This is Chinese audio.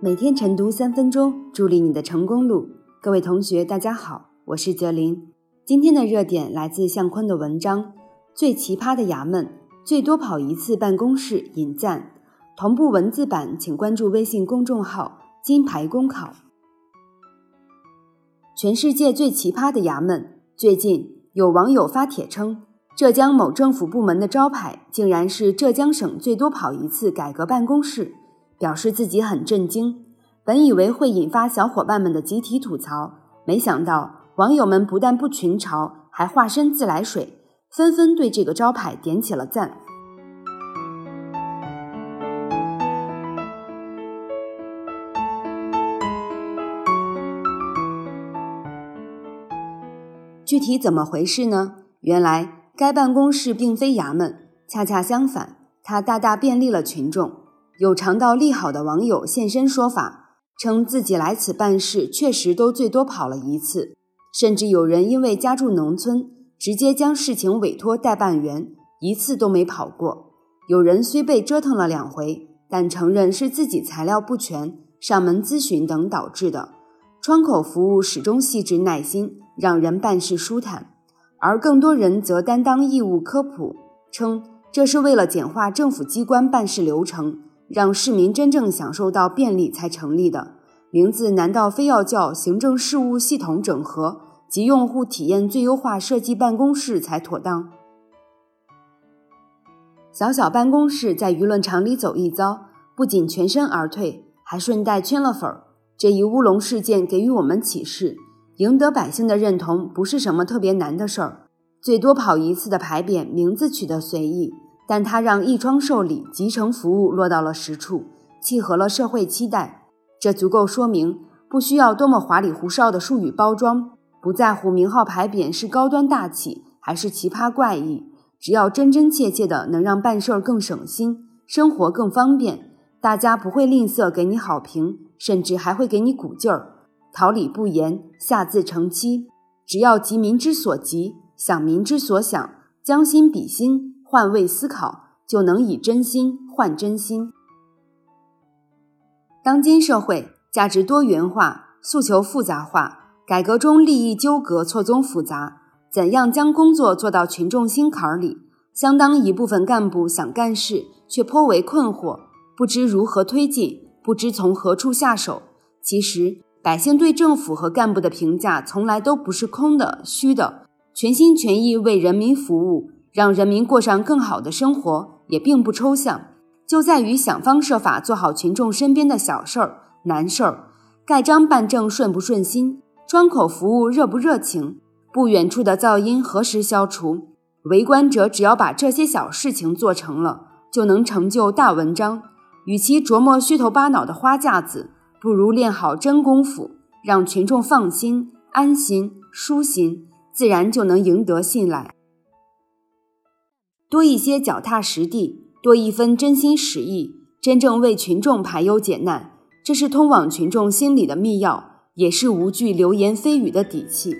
每天晨读三分钟，助力你的成功路。各位同学，大家好，我是泽林。今天的热点来自向坤的文章《最奇葩的衙门》，最多跑一次办公室，引赞。同步文字版，请关注微信公众号“金牌公考”。全世界最奇葩的衙门，最近有网友发帖称，浙江某政府部门的招牌竟然是浙江省最多跑一次改革办公室。表示自己很震惊，本以为会引发小伙伴们的集体吐槽，没想到网友们不但不群嘲，还化身自来水，纷纷对这个招牌点起了赞。具体怎么回事呢？原来该办公室并非衙门，恰恰相反，它大大便利了群众。有尝到利好的网友现身说法，称自己来此办事确实都最多跑了一次，甚至有人因为家住农村，直接将事情委托代办员，一次都没跑过。有人虽被折腾了两回，但承认是自己材料不全、上门咨询等导致的。窗口服务始终细致耐心，让人办事舒坦。而更多人则担当义务科普，称这是为了简化政府机关办事流程。让市民真正享受到便利才成立的名字，难道非要叫行政事务系统整合及用户体验最优化设计办公室才妥当？小小办公室在舆论场里走一遭，不仅全身而退，还顺带圈了粉儿。这一乌龙事件给予我们启示：赢得百姓的认同不是什么特别难的事儿。最多跑一次的牌匾，名字取得随意。但它让一窗受理、集成服务落到了实处，契合了社会期待。这足够说明，不需要多么花里胡哨的术语包装，不在乎名号牌匾是高端大气还是奇葩怪异，只要真真切切的能让办事儿更省心、生活更方便，大家不会吝啬给你好评，甚至还会给你鼓劲儿。桃李不言，下自成蹊。只要急民之所急，想民之所想，将心比心。换位思考，就能以真心换真心。当今社会价值多元化，诉求复杂化，改革中利益纠葛错综复杂，怎样将工作做到群众心坎里？相当一部分干部想干事，却颇为困惑，不知如何推进，不知从何处下手。其实，百姓对政府和干部的评价从来都不是空的、虚的，全心全意为人民服务。让人民过上更好的生活也并不抽象，就在于想方设法做好群众身边的小事儿、难事儿，盖章办证顺不顺心，窗口服务热不热情，不远处的噪音何时消除？围观者只要把这些小事情做成了，就能成就大文章。与其琢磨虚头巴脑的花架子，不如练好真功夫，让群众放心、安心、舒心，自然就能赢得信赖。多一些脚踏实地，多一分真心实意，真正为群众排忧解难，这是通往群众心里的密钥，也是无惧流言蜚语的底气。